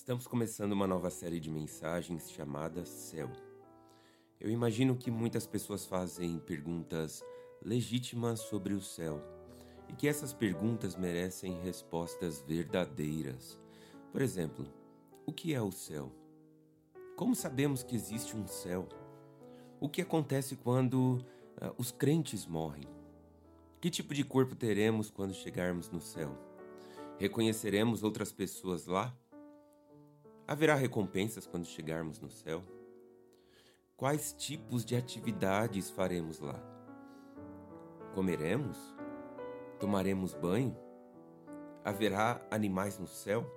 Estamos começando uma nova série de mensagens chamada Céu. Eu imagino que muitas pessoas fazem perguntas legítimas sobre o céu e que essas perguntas merecem respostas verdadeiras. Por exemplo, o que é o céu? Como sabemos que existe um céu? O que acontece quando uh, os crentes morrem? Que tipo de corpo teremos quando chegarmos no céu? Reconheceremos outras pessoas lá? Haverá recompensas quando chegarmos no céu? Quais tipos de atividades faremos lá? Comeremos? Tomaremos banho? Haverá animais no céu?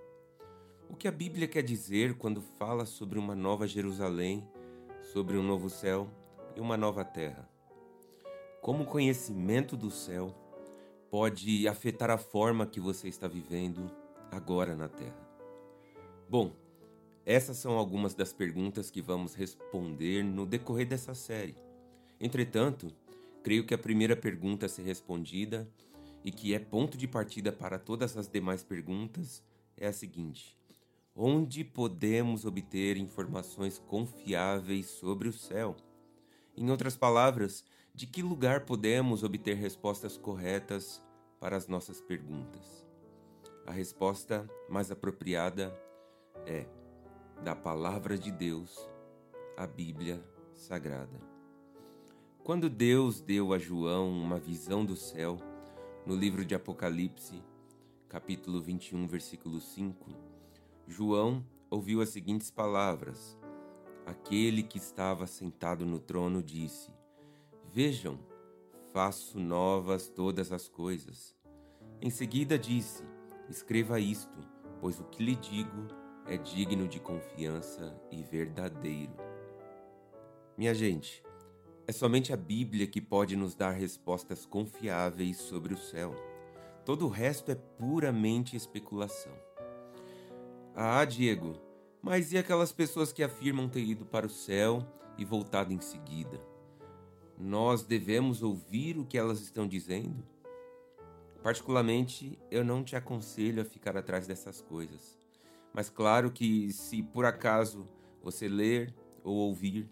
O que a Bíblia quer dizer quando fala sobre uma nova Jerusalém, sobre um novo céu e uma nova terra? Como o conhecimento do céu pode afetar a forma que você está vivendo agora na terra? Bom, essas são algumas das perguntas que vamos responder no decorrer dessa série. Entretanto, creio que a primeira pergunta a ser respondida e que é ponto de partida para todas as demais perguntas é a seguinte: Onde podemos obter informações confiáveis sobre o céu? Em outras palavras, de que lugar podemos obter respostas corretas para as nossas perguntas? A resposta mais apropriada é da Palavra de Deus, a Bíblia Sagrada. Quando Deus deu a João uma visão do céu, no livro de Apocalipse, capítulo 21, versículo 5, João ouviu as seguintes palavras: Aquele que estava sentado no trono disse: Vejam, faço novas todas as coisas. Em seguida disse: Escreva isto, pois o que lhe digo é digno de confiança e verdadeiro. Minha gente, é somente a Bíblia que pode nos dar respostas confiáveis sobre o céu. Todo o resto é puramente especulação. Ah, Diego, mas e aquelas pessoas que afirmam ter ido para o céu e voltado em seguida? Nós devemos ouvir o que elas estão dizendo? Particularmente, eu não te aconselho a ficar atrás dessas coisas. Mas claro que se por acaso você ler ou ouvir,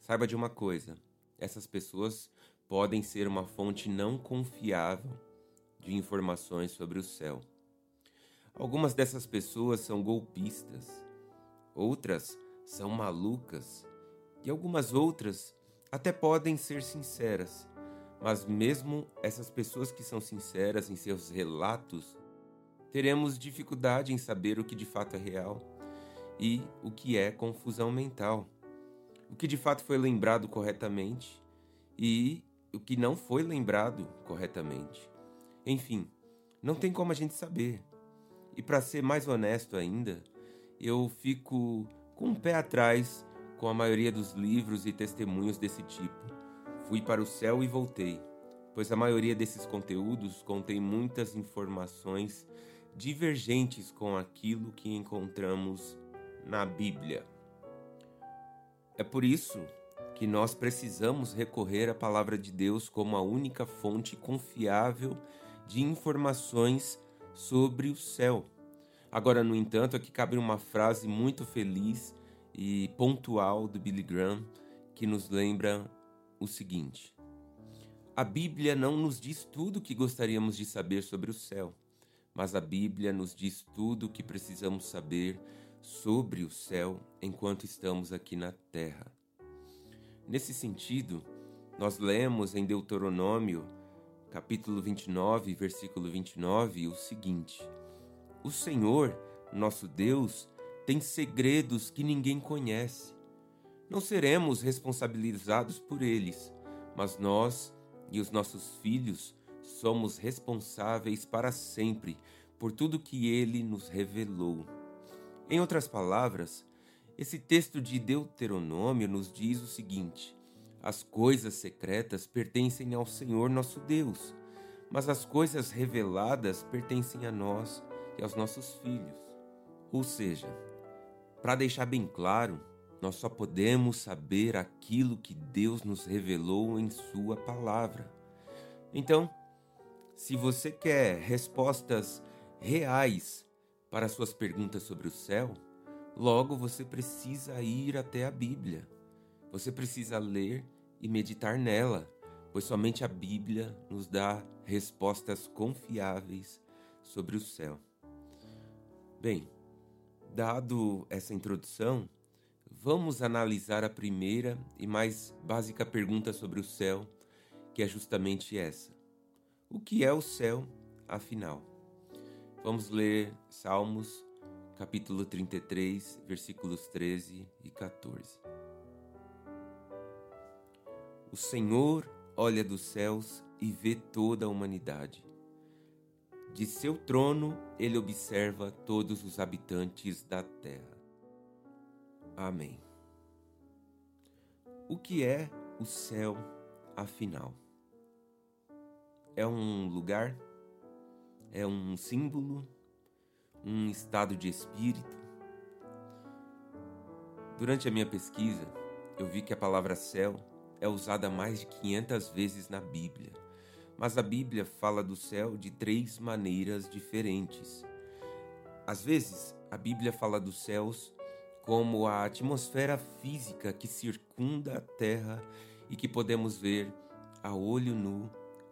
saiba de uma coisa: essas pessoas podem ser uma fonte não confiável de informações sobre o céu. Algumas dessas pessoas são golpistas, outras são malucas e algumas outras até podem ser sinceras. Mas mesmo essas pessoas que são sinceras em seus relatos teremos dificuldade em saber o que de fato é real e o que é confusão mental. O que de fato foi lembrado corretamente e o que não foi lembrado corretamente. Enfim, não tem como a gente saber. E para ser mais honesto ainda, eu fico com um pé atrás com a maioria dos livros e testemunhos desse tipo. Fui para o céu e voltei, pois a maioria desses conteúdos contém muitas informações divergentes com aquilo que encontramos na Bíblia. É por isso que nós precisamos recorrer à Palavra de Deus como a única fonte confiável de informações sobre o céu. Agora, no entanto, aqui cabe uma frase muito feliz e pontual do Billy Graham que nos lembra o seguinte: A Bíblia não nos diz tudo o que gostaríamos de saber sobre o céu mas a Bíblia nos diz tudo o que precisamos saber sobre o céu enquanto estamos aqui na terra. Nesse sentido, nós lemos em Deuteronômio, capítulo 29, versículo 29, o seguinte: O Senhor, nosso Deus, tem segredos que ninguém conhece. Não seremos responsabilizados por eles, mas nós e os nossos filhos somos responsáveis para sempre por tudo que ele nos revelou. Em outras palavras, esse texto de Deuteronômio nos diz o seguinte: as coisas secretas pertencem ao Senhor nosso Deus, mas as coisas reveladas pertencem a nós e aos nossos filhos. Ou seja, para deixar bem claro, nós só podemos saber aquilo que Deus nos revelou em Sua palavra. Então, se você quer respostas reais para suas perguntas sobre o céu, Logo, você precisa ir até a Bíblia. Você precisa ler e meditar nela, pois somente a Bíblia nos dá respostas confiáveis sobre o céu. Bem, dado essa introdução, vamos analisar a primeira e mais básica pergunta sobre o céu, que é justamente essa: O que é o céu, afinal? Vamos ler Salmos, capítulo 33, versículos 13 e 14. O Senhor olha dos céus e vê toda a humanidade. De seu trono ele observa todos os habitantes da terra. Amém. O que é o céu, afinal? É um lugar? É um símbolo? Um estado de espírito? Durante a minha pesquisa, eu vi que a palavra céu é usada mais de 500 vezes na Bíblia. Mas a Bíblia fala do céu de três maneiras diferentes. Às vezes, a Bíblia fala dos céus como a atmosfera física que circunda a terra e que podemos ver a olho nu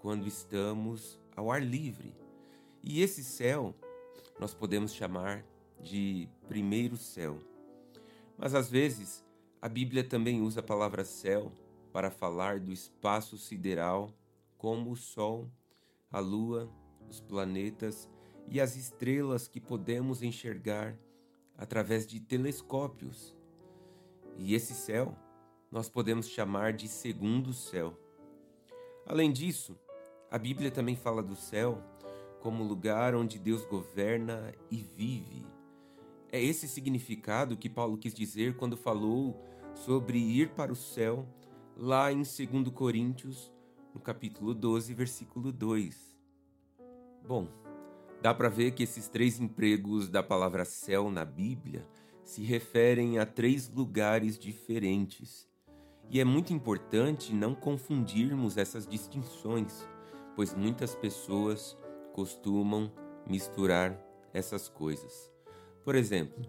quando estamos ao ar livre. E esse céu nós podemos chamar de primeiro céu. Mas às vezes a Bíblia também usa a palavra céu para falar do espaço sideral, como o Sol, a Lua, os planetas e as estrelas que podemos enxergar através de telescópios. E esse céu nós podemos chamar de segundo céu. Além disso, a Bíblia também fala do céu como lugar onde Deus governa e vive. É esse significado que Paulo quis dizer quando falou sobre ir para o céu lá em 2 Coríntios, no capítulo 12, versículo 2. Bom, dá para ver que esses três empregos da palavra céu na Bíblia se referem a três lugares diferentes. E é muito importante não confundirmos essas distinções, pois muitas pessoas costumam misturar essas coisas. Por exemplo,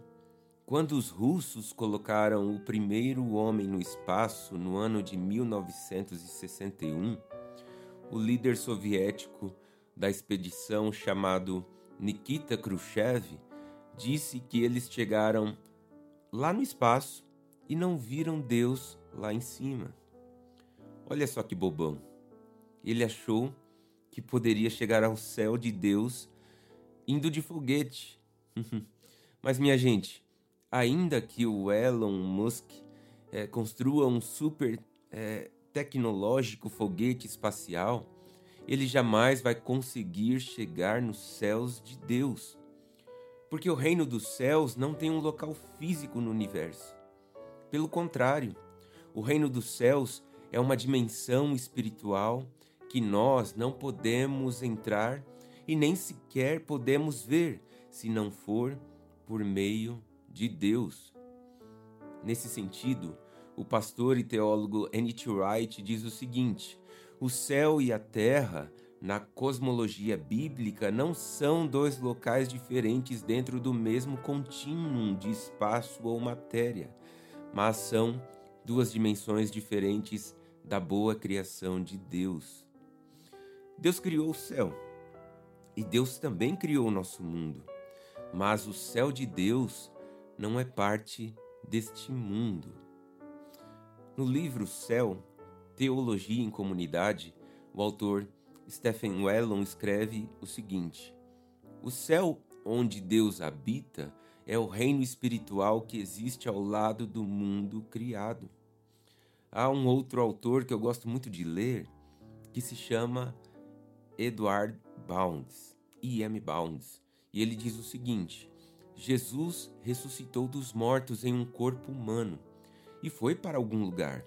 quando os russos colocaram o primeiro homem no espaço no ano de 1961, o líder soviético da expedição, chamado Nikita Khrushchev, disse que eles chegaram lá no espaço e não viram Deus lá em cima. Olha só que bobão. Ele achou que poderia chegar ao céu de Deus indo de foguete. Mas, minha gente, ainda que o Elon Musk é, construa um super é, tecnológico foguete espacial, ele jamais vai conseguir chegar nos céus de Deus. Porque o reino dos céus não tem um local físico no universo. Pelo contrário, o reino dos céus é uma dimensão espiritual que nós não podemos entrar e nem sequer podemos ver se não for por meio de Deus. Nesse sentido, o pastor e teólogo N.T. Wright diz o seguinte: o céu e a terra, na cosmologia bíblica, não são dois locais diferentes dentro do mesmo contínuo de espaço ou matéria, mas são duas dimensões diferentes da boa criação de Deus. Deus criou o céu e Deus também criou o nosso mundo, mas o céu de Deus não é parte deste mundo. No livro Céu, Teologia em Comunidade, o autor Stephen Wellon escreve o seguinte: O céu onde Deus habita é o reino espiritual que existe ao lado do mundo criado. Há um outro autor que eu gosto muito de ler que se chama Edward Bounds, E.M. Bounds, e ele diz o seguinte: Jesus ressuscitou dos mortos em um corpo humano e foi para algum lugar.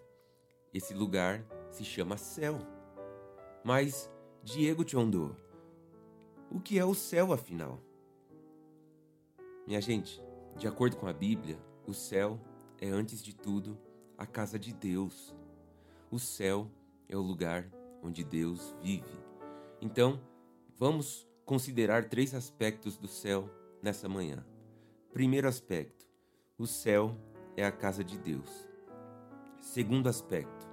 Esse lugar se chama céu. Mas, Diego Chondo, o que é o céu afinal? Minha gente, de acordo com a Bíblia, o céu é antes de tudo a casa de Deus. O céu é o lugar onde Deus vive. Então, vamos considerar três aspectos do céu nessa manhã. Primeiro aspecto: o céu é a casa de Deus. Segundo aspecto,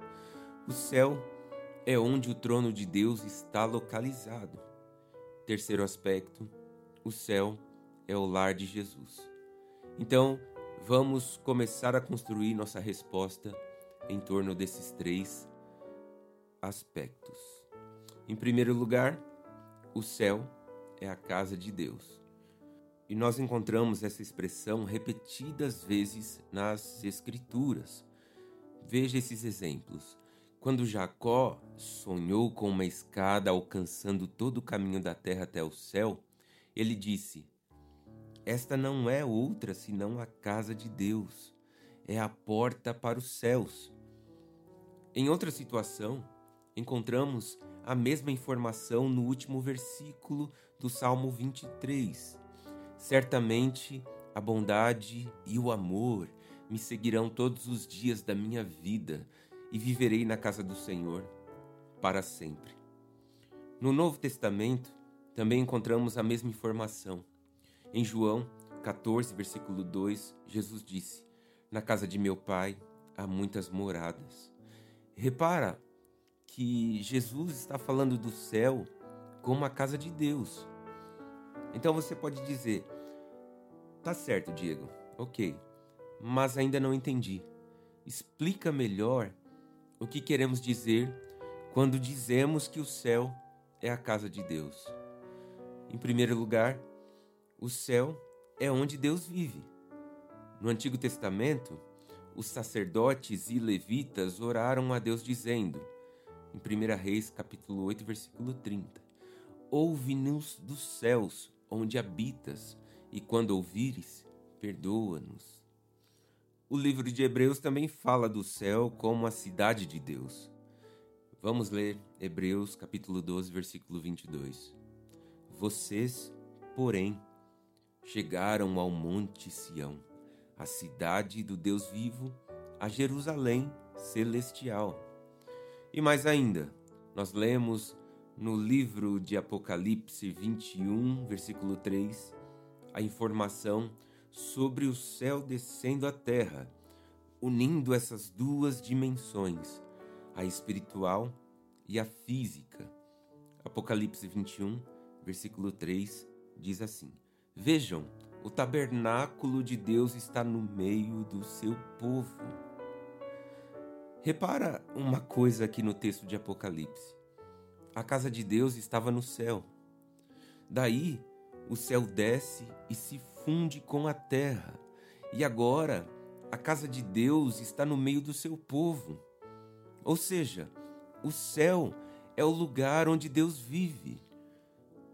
o céu é onde o trono de Deus está localizado. Terceiro aspecto, o céu é o lar de Jesus. Então, vamos começar a construir nossa resposta em torno desses três aspectos. Em primeiro lugar, o céu é a casa de Deus. E nós encontramos essa expressão repetidas vezes nas Escrituras. Veja esses exemplos. Quando Jacó sonhou com uma escada alcançando todo o caminho da terra até o céu, ele disse: Esta não é outra senão a casa de Deus, é a porta para os céus. Em outra situação, encontramos a mesma informação no último versículo do Salmo 23. Certamente a bondade e o amor me seguirão todos os dias da minha vida e viverei na casa do Senhor para sempre. No Novo Testamento também encontramos a mesma informação. Em João 14, versículo 2, Jesus disse: Na casa de meu pai há muitas moradas. Repara que Jesus está falando do céu como a casa de Deus. Então você pode dizer: Tá certo, Diego, ok, mas ainda não entendi. Explica melhor o que queremos dizer quando dizemos que o céu é a casa de Deus. Em primeiro lugar, o céu é onde Deus vive. No Antigo Testamento, os sacerdotes e levitas oraram a Deus dizendo: em 1 Reis, capítulo 8, versículo 30. Ouve-nos dos céus, onde habitas, e quando ouvires, perdoa-nos. O livro de Hebreus também fala do céu como a cidade de Deus. Vamos ler Hebreus capítulo 12, versículo 22. Vocês, porém, chegaram ao monte Sião, a cidade do Deus vivo, a Jerusalém celestial e mais ainda, nós lemos no livro de Apocalipse 21, versículo 3, a informação sobre o céu descendo à terra, unindo essas duas dimensões, a espiritual e a física. Apocalipse 21, versículo 3 diz assim: Vejam, o tabernáculo de Deus está no meio do seu povo Repara uma coisa aqui no texto de Apocalipse. A casa de Deus estava no céu. Daí, o céu desce e se funde com a terra. E agora, a casa de Deus está no meio do seu povo. Ou seja, o céu é o lugar onde Deus vive.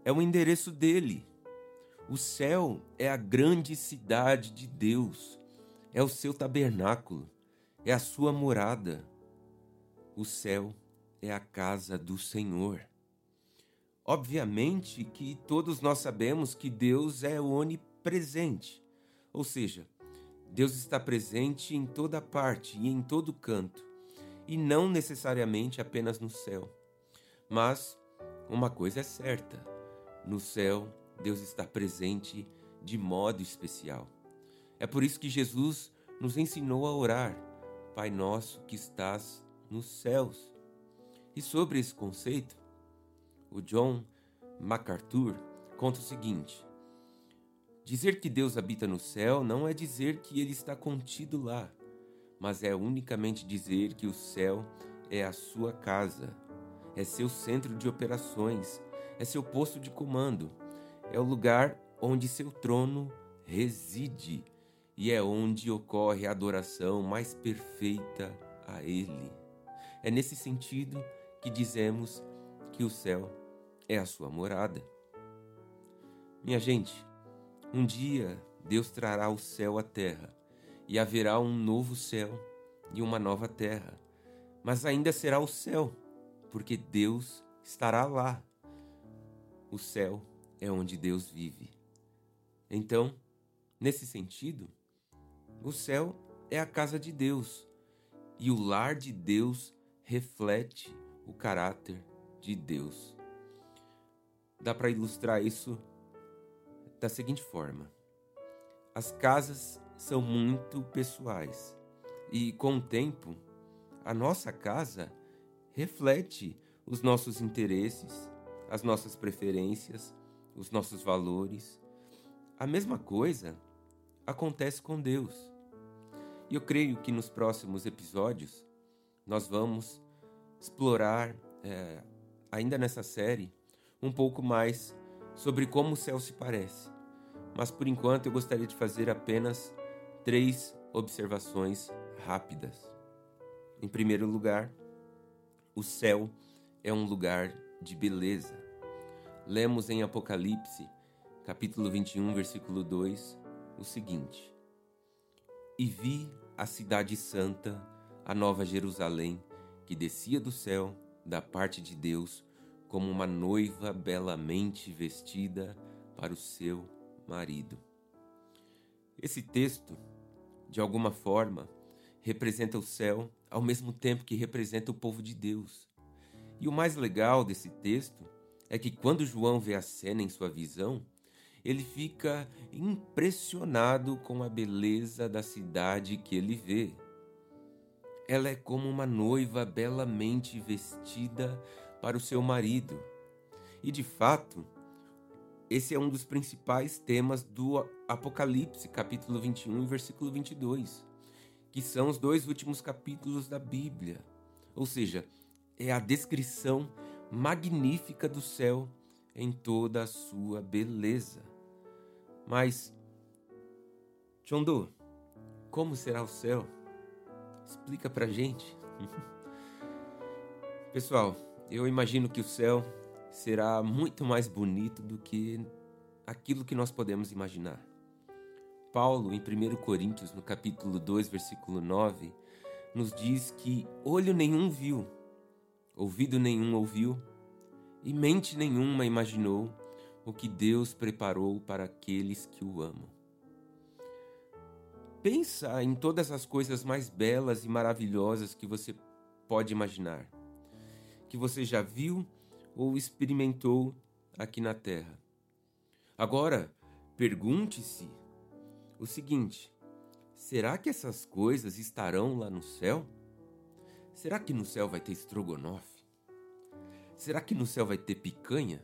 É o endereço dele. O céu é a grande cidade de Deus. É o seu tabernáculo é a sua morada. O céu é a casa do Senhor. Obviamente que todos nós sabemos que Deus é onipresente, ou seja, Deus está presente em toda parte e em todo canto, e não necessariamente apenas no céu. Mas uma coisa é certa: no céu, Deus está presente de modo especial. É por isso que Jesus nos ensinou a orar Pai nosso que estás nos céus. E sobre esse conceito, o John MacArthur conta o seguinte: Dizer que Deus habita no céu não é dizer que ele está contido lá, mas é unicamente dizer que o céu é a sua casa, é seu centro de operações, é seu posto de comando, é o lugar onde seu trono reside e é onde ocorre a adoração mais perfeita a Ele. É nesse sentido que dizemos que o céu é a sua morada. Minha gente, um dia Deus trará o céu à terra e haverá um novo céu e uma nova terra, mas ainda será o céu, porque Deus estará lá. O céu é onde Deus vive. Então, nesse sentido, o céu é a casa de Deus e o lar de Deus reflete o caráter de Deus. Dá para ilustrar isso da seguinte forma: as casas são muito pessoais. E com o tempo, a nossa casa reflete os nossos interesses, as nossas preferências, os nossos valores. A mesma coisa acontece com Deus. E eu creio que nos próximos episódios nós vamos explorar, é, ainda nessa série, um pouco mais sobre como o céu se parece. Mas por enquanto eu gostaria de fazer apenas três observações rápidas. Em primeiro lugar, o céu é um lugar de beleza. Lemos em Apocalipse, capítulo 21, versículo 2, o seguinte: E vi a cidade santa, a nova Jerusalém, que descia do céu, da parte de Deus, como uma noiva belamente vestida para o seu marido. Esse texto, de alguma forma, representa o céu ao mesmo tempo que representa o povo de Deus. E o mais legal desse texto é que quando João vê a cena em sua visão, ele fica impressionado com a beleza da cidade que ele vê. Ela é como uma noiva belamente vestida para o seu marido. E de fato, esse é um dos principais temas do Apocalipse, capítulo 21, versículo 22, que são os dois últimos capítulos da Bíblia. Ou seja, é a descrição magnífica do céu em toda a sua beleza. Mas, Chondo, como será o céu? Explica pra gente. Pessoal, eu imagino que o céu será muito mais bonito do que aquilo que nós podemos imaginar. Paulo, em 1 Coríntios, no capítulo 2, versículo 9, nos diz que olho nenhum viu, ouvido nenhum ouviu, e mente nenhuma imaginou o que Deus preparou para aqueles que o amam. Pensa em todas as coisas mais belas e maravilhosas que você pode imaginar, que você já viu ou experimentou aqui na Terra. Agora, pergunte-se o seguinte: será que essas coisas estarão lá no céu? Será que no céu vai ter estrogonofe? Será que no céu vai ter picanha?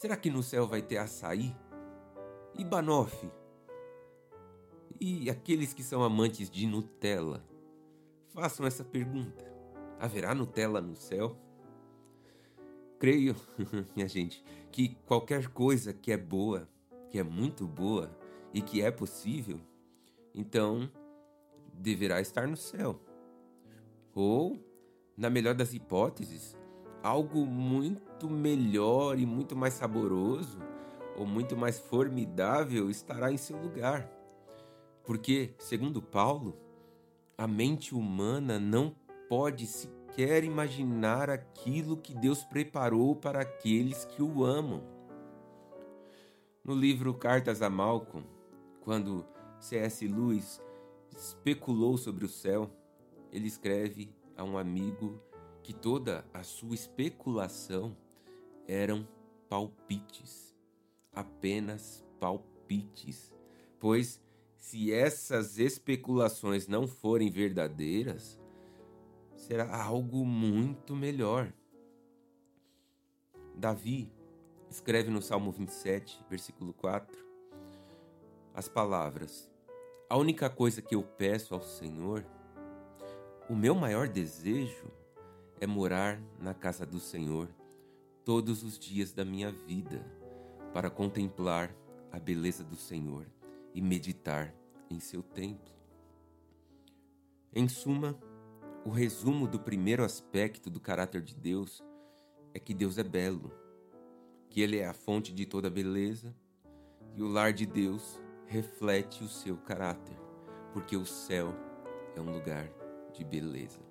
Será que no céu vai ter açaí? E banoffee? E aqueles que são amantes de Nutella? Façam essa pergunta: haverá Nutella no céu? Creio, minha gente, que qualquer coisa que é boa, que é muito boa, e que é possível, então deverá estar no céu. Ou, na melhor das hipóteses, algo muito melhor e muito mais saboroso ou muito mais formidável estará em seu lugar. Porque, segundo Paulo, a mente humana não pode sequer imaginar aquilo que Deus preparou para aqueles que o amam. No livro Cartas a Malcolm, quando C.S. Lewis especulou sobre o céu, ele escreve a um amigo que toda a sua especulação eram palpites, apenas palpites, pois se essas especulações não forem verdadeiras, será algo muito melhor. Davi escreve no Salmo 27, versículo 4, as palavras: A única coisa que eu peço ao Senhor, o meu maior desejo é morar na casa do Senhor todos os dias da minha vida, para contemplar a beleza do Senhor e meditar em seu templo. Em suma, o resumo do primeiro aspecto do caráter de Deus é que Deus é belo, que Ele é a fonte de toda beleza e o lar de Deus reflete o seu caráter, porque o céu é um lugar de beleza.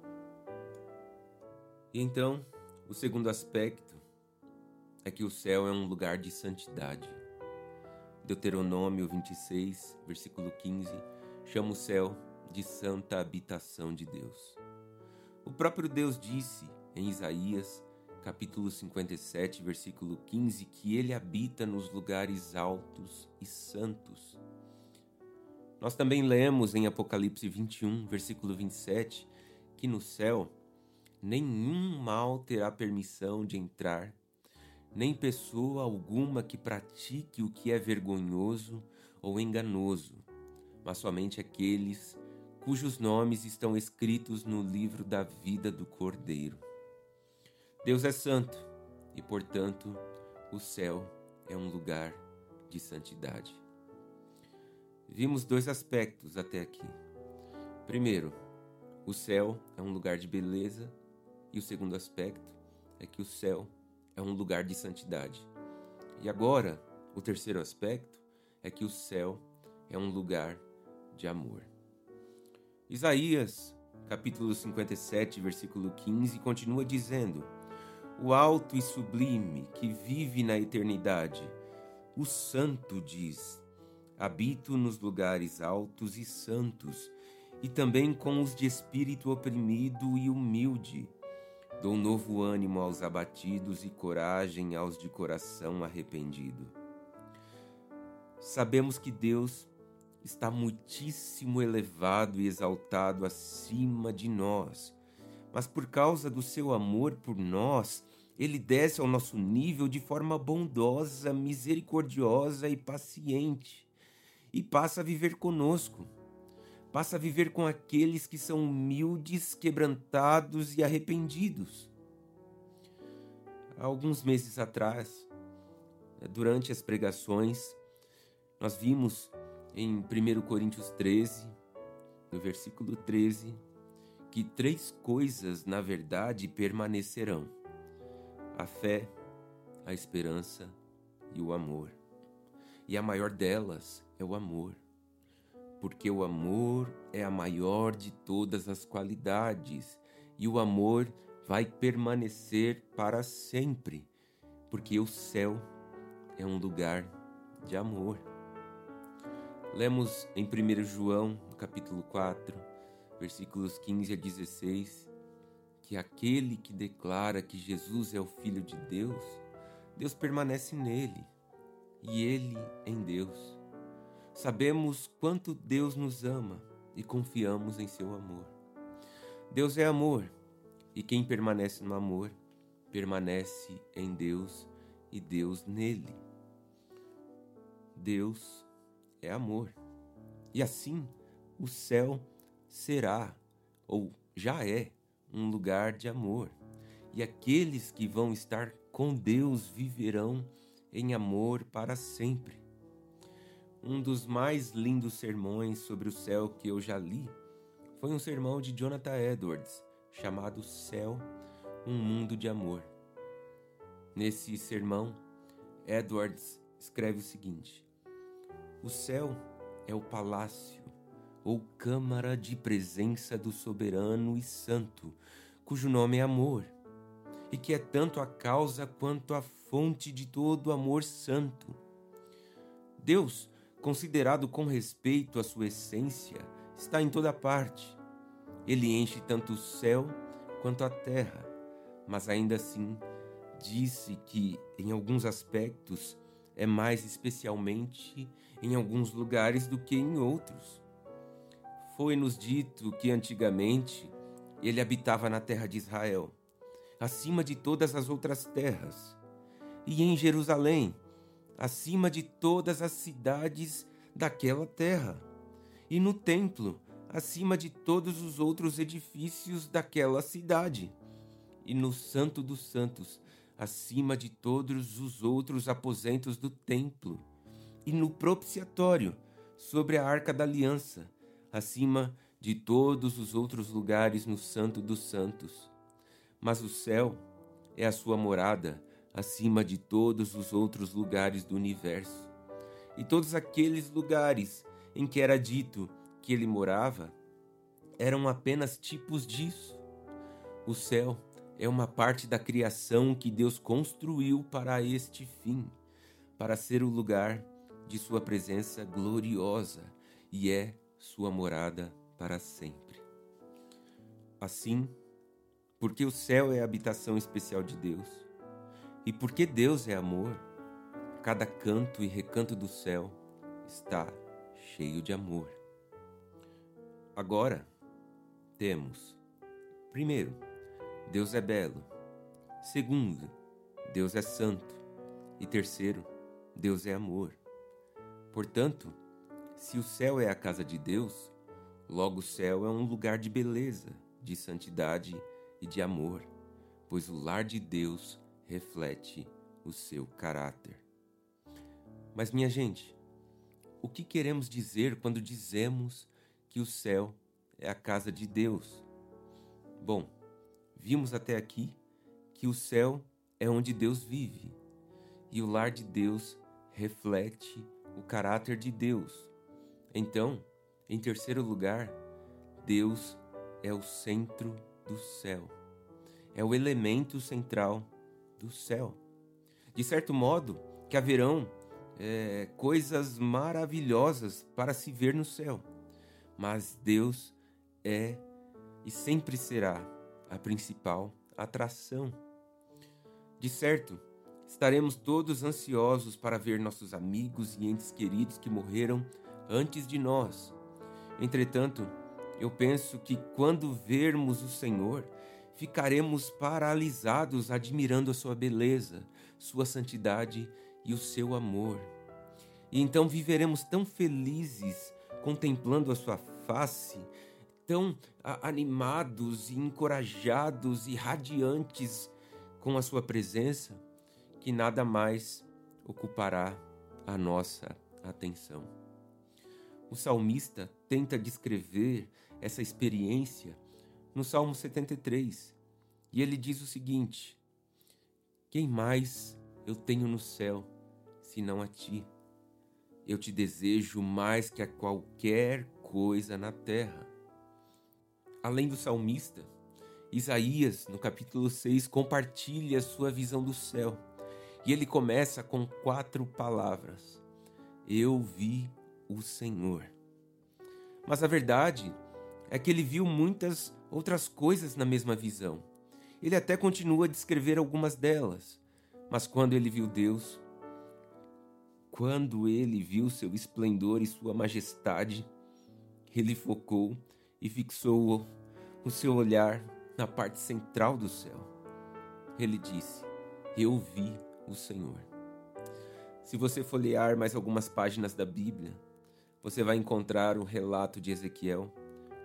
E então, o segundo aspecto é que o céu é um lugar de santidade. Deuteronômio 26, versículo 15, chama o céu de santa habitação de Deus. O próprio Deus disse em Isaías capítulo 57, versículo 15, que ele habita nos lugares altos e santos. Nós também lemos em Apocalipse 21, versículo 27, que no céu nenhum mal terá permissão de entrar, nem pessoa alguma que pratique o que é vergonhoso ou enganoso, mas somente aqueles cujos nomes estão escritos no livro da vida do Cordeiro. Deus é santo e, portanto, o céu é um lugar de santidade. Vimos dois aspectos até aqui. Primeiro, o céu é um lugar de beleza, e o segundo aspecto é que o céu é um lugar de santidade. E agora, o terceiro aspecto é que o céu é um lugar de amor. Isaías, capítulo 57, versículo 15, continua dizendo: O alto e sublime que vive na eternidade, o santo diz: Habito nos lugares altos e santos, e também com os de espírito oprimido e humilde. Dou novo ânimo aos abatidos e coragem aos de coração arrependido. Sabemos que Deus está muitíssimo elevado e exaltado acima de nós, mas por causa do seu amor por nós, ele desce ao nosso nível de forma bondosa, misericordiosa e paciente e passa a viver conosco. Passa a viver com aqueles que são humildes, quebrantados e arrependidos. Há alguns meses atrás, durante as pregações, nós vimos em 1 Coríntios 13, no versículo 13, que três coisas, na verdade, permanecerão: a fé, a esperança e o amor. E a maior delas é o amor. Porque o amor é a maior de todas as qualidades e o amor vai permanecer para sempre, porque o céu é um lugar de amor. Lemos em 1 João, capítulo 4, versículos 15 a 16, que aquele que declara que Jesus é o Filho de Deus, Deus permanece nele e ele em Deus. Sabemos quanto Deus nos ama e confiamos em seu amor. Deus é amor, e quem permanece no amor permanece em Deus e Deus nele. Deus é amor. E assim, o céu será ou já é um lugar de amor. E aqueles que vão estar com Deus viverão em amor para sempre. Um dos mais lindos sermões sobre o céu que eu já li foi um sermão de Jonathan Edwards, chamado Céu, um Mundo de Amor. Nesse sermão, Edwards escreve o seguinte: O céu é o palácio ou câmara de presença do soberano e santo, cujo nome é amor, e que é tanto a causa quanto a fonte de todo amor santo. Deus considerado com respeito à sua essência, está em toda parte. Ele enche tanto o céu quanto a terra, mas ainda assim disse que, em alguns aspectos, é mais especialmente em alguns lugares do que em outros. Foi-nos dito que antigamente ele habitava na terra de Israel, acima de todas as outras terras, e em Jerusalém, acima de todas as cidades daquela terra, e no templo, acima de todos os outros edifícios daquela cidade, e no Santo dos Santos, acima de todos os outros aposentos do templo, e no propiciatório, sobre a arca da aliança, acima de todos os outros lugares no Santo dos Santos. Mas o céu é a sua morada acima de todos os outros lugares do universo. E todos aqueles lugares em que era dito que ele morava eram apenas tipos disso. O céu é uma parte da criação que Deus construiu para este fim, para ser o lugar de sua presença gloriosa e é sua morada para sempre. Assim, porque o céu é a habitação especial de Deus, e porque Deus é amor, cada canto e recanto do céu está cheio de amor. Agora, temos: primeiro, Deus é belo. Segundo, Deus é santo. E terceiro, Deus é amor. Portanto, se o céu é a casa de Deus, logo o céu é um lugar de beleza, de santidade e de amor, pois o lar de Deus reflete o seu caráter. Mas, minha gente, o que queremos dizer quando dizemos que o céu é a casa de Deus? Bom, vimos até aqui que o céu é onde Deus vive e o lar de Deus reflete o caráter de Deus. Então, em terceiro lugar, Deus é o centro do céu, é o elemento central do céu. De certo modo, que haverão é, coisas maravilhosas para se ver no céu, mas Deus é e sempre será a principal atração. De certo, estaremos todos ansiosos para ver nossos amigos e entes queridos que morreram antes de nós. Entretanto, eu penso que quando vermos o Senhor, ficaremos paralisados admirando a sua beleza, sua santidade e o seu amor. E então viveremos tão felizes contemplando a sua face, tão animados e encorajados e radiantes com a sua presença, que nada mais ocupará a nossa atenção. O salmista tenta descrever essa experiência no Salmo 73, e ele diz o seguinte: Quem mais eu tenho no céu senão a ti? Eu te desejo mais que a qualquer coisa na terra. Além do salmista, Isaías, no capítulo 6, compartilha sua visão do céu. E ele começa com quatro palavras: Eu vi o Senhor. Mas a verdade é que ele viu muitas outras coisas na mesma visão. Ele até continua a descrever algumas delas, mas quando ele viu Deus, quando ele viu seu esplendor e sua majestade, ele focou e fixou o seu olhar na parte central do céu. Ele disse: Eu vi o Senhor. Se você folhear mais algumas páginas da Bíblia, você vai encontrar o relato de Ezequiel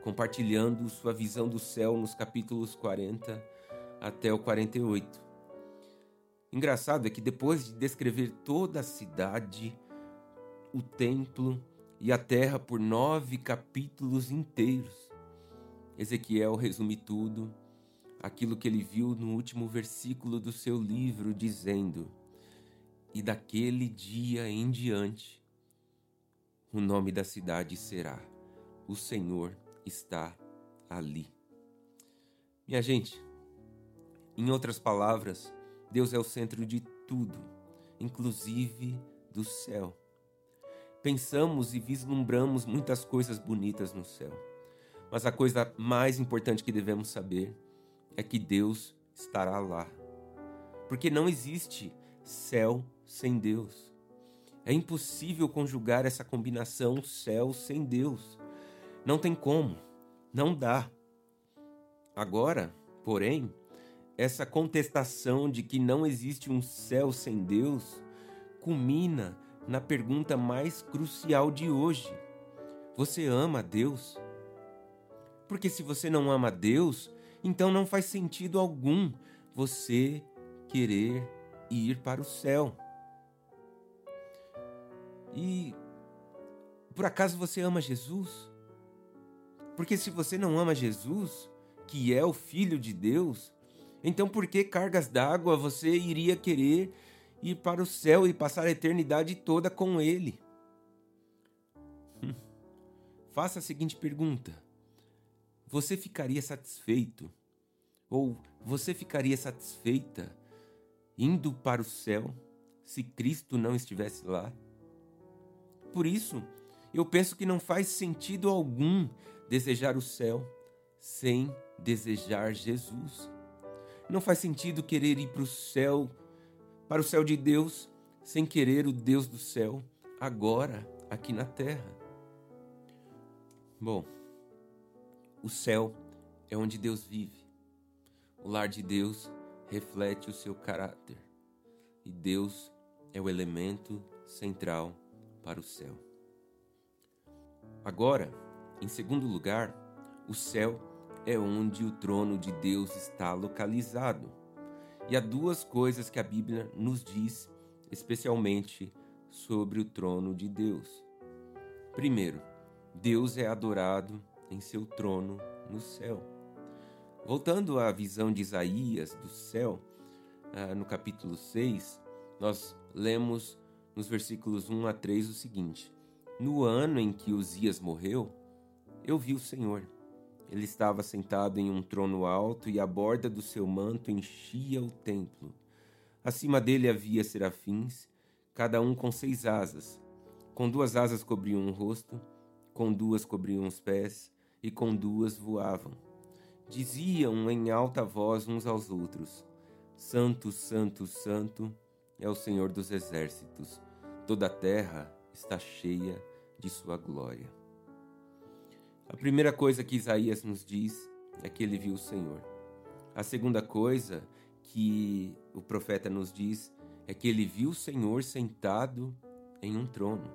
compartilhando sua visão do céu nos capítulos 40 até o 48. Engraçado é que depois de descrever toda a cidade, o templo e a terra por nove capítulos inteiros, Ezequiel resume tudo, aquilo que ele viu no último versículo do seu livro, dizendo: E daquele dia em diante, o nome da cidade será: O Senhor está ali. Minha gente, em outras palavras, Deus é o centro de tudo, inclusive do céu. Pensamos e vislumbramos muitas coisas bonitas no céu, mas a coisa mais importante que devemos saber é que Deus estará lá. Porque não existe céu sem Deus. É impossível conjugar essa combinação céu sem Deus. Não tem como, não dá. Agora, porém, essa contestação de que não existe um céu sem Deus culmina na pergunta mais crucial de hoje: Você ama Deus? Porque se você não ama Deus, então não faz sentido algum você querer ir para o céu. E por acaso você ama Jesus? Porque se você não ama Jesus, que é o Filho de Deus, então, por que cargas d'água você iria querer ir para o céu e passar a eternidade toda com Ele? Faça a seguinte pergunta: Você ficaria satisfeito? Ou você ficaria satisfeita indo para o céu se Cristo não estivesse lá? Por isso, eu penso que não faz sentido algum desejar o céu sem desejar Jesus. Não faz sentido querer ir para o céu, para o céu de Deus, sem querer o Deus do céu agora, aqui na terra. Bom, O céu é onde Deus vive. O lar de Deus reflete o seu caráter. E Deus é o elemento central para o céu. Agora, em segundo lugar, o céu é onde o trono de Deus está localizado. E há duas coisas que a Bíblia nos diz, especialmente sobre o trono de Deus. Primeiro, Deus é adorado em seu trono no céu. Voltando à visão de Isaías do céu, ah, no capítulo 6, nós lemos nos versículos 1 a 3 o seguinte: No ano em que Uzias morreu, eu vi o Senhor. Ele estava sentado em um trono alto e a borda do seu manto enchia o templo. Acima dele havia serafins, cada um com seis asas. Com duas asas cobriam o rosto, com duas cobriam os pés e com duas voavam. Diziam em alta voz uns aos outros: Santo, Santo, Santo é o Senhor dos exércitos. Toda a terra está cheia de sua glória. A primeira coisa que Isaías nos diz é que ele viu o Senhor. A segunda coisa que o profeta nos diz é que ele viu o Senhor sentado em um trono.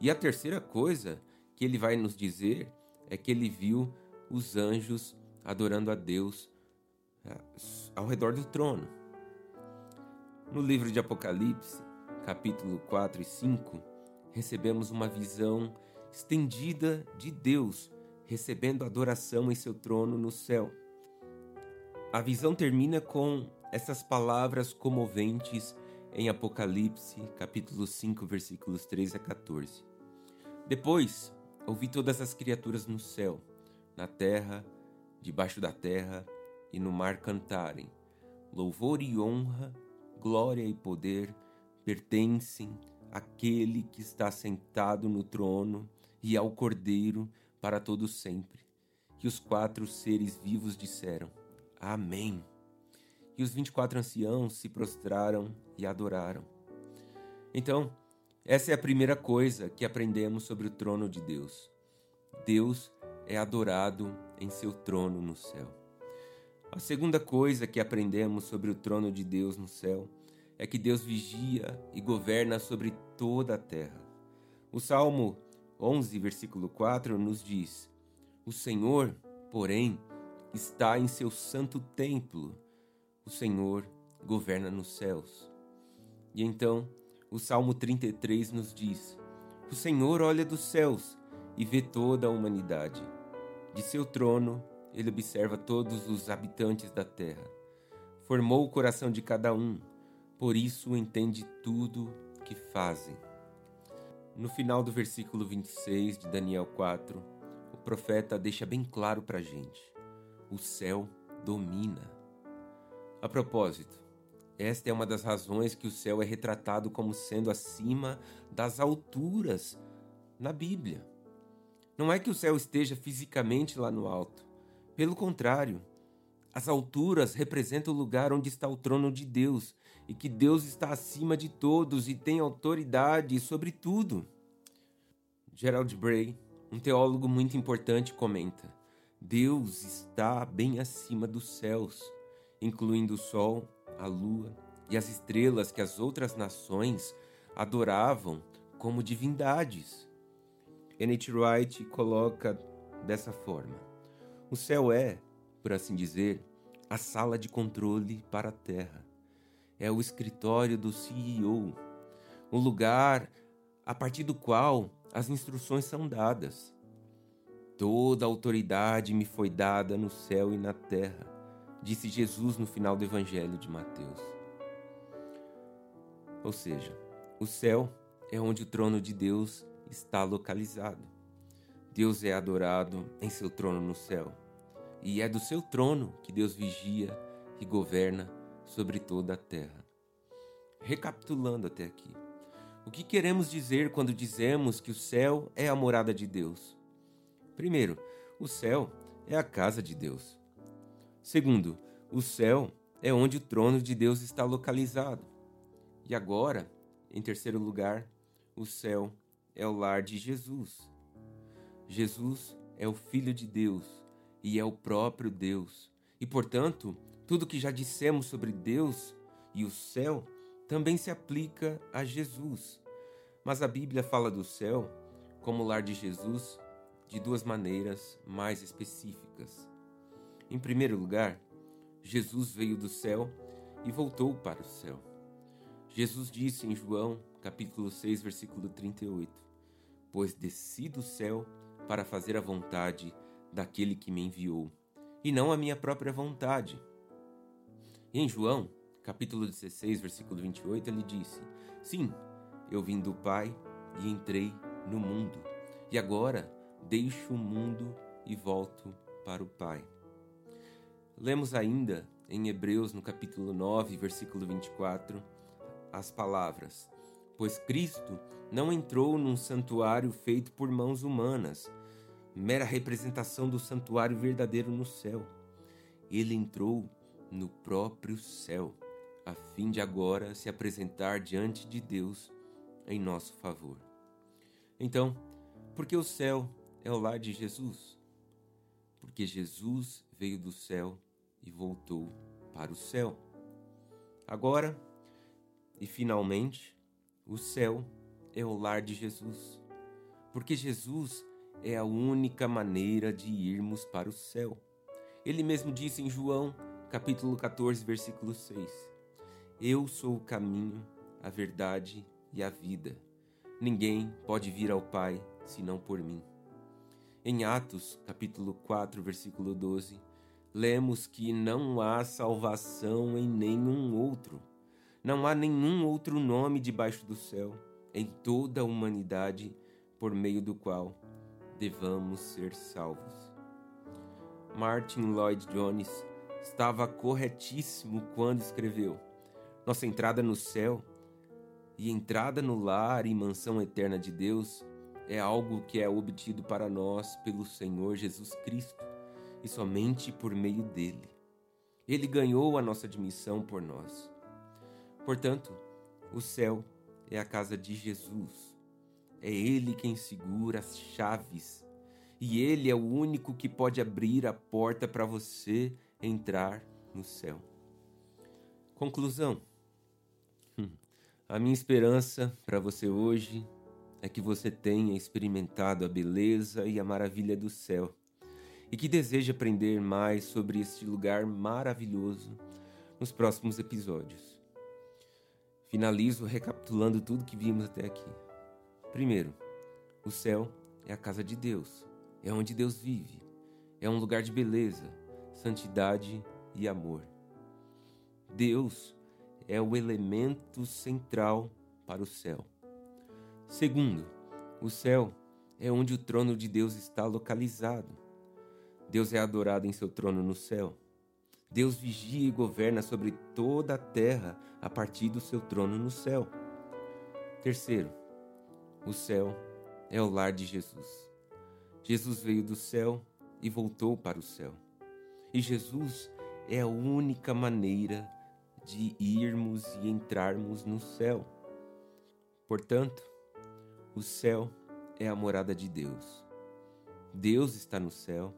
E a terceira coisa que ele vai nos dizer é que ele viu os anjos adorando a Deus eh, ao redor do trono. No livro de Apocalipse, capítulo 4 e 5, recebemos uma visão estendida de Deus recebendo adoração em seu trono no céu. A visão termina com essas palavras comoventes em Apocalipse, capítulo 5, versículos 3 a 14. Depois, ouvi todas as criaturas no céu, na terra, debaixo da terra e no mar cantarem: Louvor e honra, glória e poder pertencem àquele que está sentado no trono e ao Cordeiro para todo sempre. E os quatro seres vivos disseram: Amém. E os vinte e quatro anciãos se prostraram e adoraram. Então, essa é a primeira coisa que aprendemos sobre o trono de Deus. Deus é adorado em seu trono no céu. A segunda coisa que aprendemos sobre o trono de Deus no céu é que Deus vigia e governa sobre toda a terra. O Salmo 11, versículo 4 nos diz: O Senhor, porém, está em seu santo templo. O Senhor governa nos céus. E então, o Salmo 33 nos diz: O Senhor olha dos céus e vê toda a humanidade. De seu trono, ele observa todos os habitantes da terra. Formou o coração de cada um, por isso entende tudo que fazem. No final do versículo 26 de Daniel 4, o profeta deixa bem claro para a gente: o céu domina. A propósito, esta é uma das razões que o céu é retratado como sendo acima das alturas na Bíblia. Não é que o céu esteja fisicamente lá no alto. Pelo contrário, as alturas representam o lugar onde está o trono de Deus e que Deus está acima de todos e tem autoridade sobre tudo. Gerald Bray, um teólogo muito importante, comenta: Deus está bem acima dos céus, incluindo o sol, a lua e as estrelas que as outras nações adoravam como divindades. N.H. Wright coloca dessa forma: O céu é, por assim dizer, a sala de controle para a Terra. É o escritório do CEO, o lugar a partir do qual as instruções são dadas. Toda autoridade me foi dada no céu e na terra, disse Jesus no final do Evangelho de Mateus. Ou seja, o céu é onde o trono de Deus está localizado. Deus é adorado em seu trono no céu e é do seu trono que Deus vigia e governa sobre toda a terra. Recapitulando até aqui, o que queremos dizer quando dizemos que o céu é a morada de Deus? Primeiro, o céu é a casa de Deus. Segundo, o céu é onde o trono de Deus está localizado. E agora, em terceiro lugar, o céu é o lar de Jesus. Jesus é o Filho de Deus e é o próprio Deus. E, portanto, tudo que já dissemos sobre Deus e o céu também se aplica a Jesus. Mas a Bíblia fala do céu como lar de Jesus de duas maneiras mais específicas. Em primeiro lugar, Jesus veio do céu e voltou para o céu. Jesus disse em João, capítulo 6, versículo 38: Pois desci do céu para fazer a vontade daquele que me enviou, e não a minha própria vontade. E em João, capítulo 16, versículo 28, ele disse: Sim, eu vim do Pai e entrei no mundo, e agora deixo o mundo e volto para o Pai. Lemos ainda em Hebreus, no capítulo 9, versículo 24, as palavras: Pois Cristo não entrou num santuário feito por mãos humanas, mera representação do santuário verdadeiro no céu. Ele entrou no próprio céu, a fim de agora se apresentar diante de Deus em nosso favor. Então, porque o céu é o lar de Jesus? Porque Jesus veio do céu e voltou para o céu. Agora, e finalmente, o céu é o lar de Jesus, porque Jesus é a única maneira de irmos para o céu. Ele mesmo disse em João, capítulo 14, versículo 6: Eu sou o caminho, a verdade e a vida. Ninguém pode vir ao Pai senão por mim. Em Atos, capítulo 4, versículo 12, lemos que não há salvação em nenhum outro não há nenhum outro nome debaixo do céu, em toda a humanidade, por meio do qual devamos ser salvos. Martin Lloyd Jones estava corretíssimo quando escreveu: Nossa entrada no céu e entrada no lar e mansão eterna de Deus é algo que é obtido para nós pelo Senhor Jesus Cristo e somente por meio dele. Ele ganhou a nossa admissão por nós. Portanto, o céu é a casa de Jesus. É Ele quem segura as chaves. E Ele é o único que pode abrir a porta para você entrar no céu. Conclusão: hum, a minha esperança para você hoje é que você tenha experimentado a beleza e a maravilha do céu e que deseje aprender mais sobre este lugar maravilhoso nos próximos episódios. Finalizo recapitulando tudo que vimos até aqui. Primeiro, o céu é a casa de Deus, é onde Deus vive, é um lugar de beleza, santidade e amor. Deus é o elemento central para o céu. Segundo, o céu é onde o trono de Deus está localizado. Deus é adorado em seu trono no céu. Deus vigia e governa sobre toda a terra a partir do seu trono no céu. Terceiro, o céu é o lar de Jesus. Jesus veio do céu e voltou para o céu. E Jesus é a única maneira de irmos e entrarmos no céu. Portanto, o céu é a morada de Deus. Deus está no céu,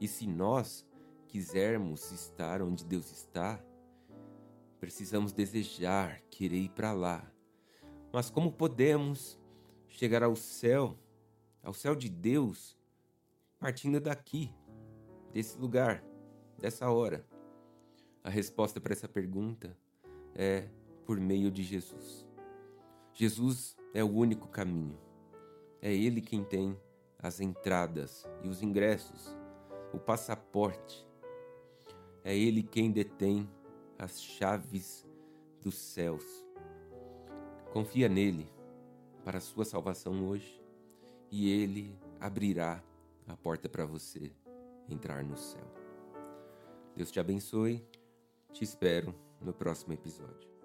e se nós quisermos estar onde Deus está, precisamos desejar, querer ir para lá. Mas como podemos chegar ao céu, ao céu de Deus, partindo daqui, desse lugar, dessa hora? A resposta para essa pergunta é por meio de Jesus. Jesus é o único caminho. É Ele quem tem as entradas e os ingressos, o passaporte é Ele quem detém as chaves dos céus. Confia nele para a sua salvação hoje e Ele abrirá a porta para você entrar no céu. Deus te abençoe. Te espero no próximo episódio.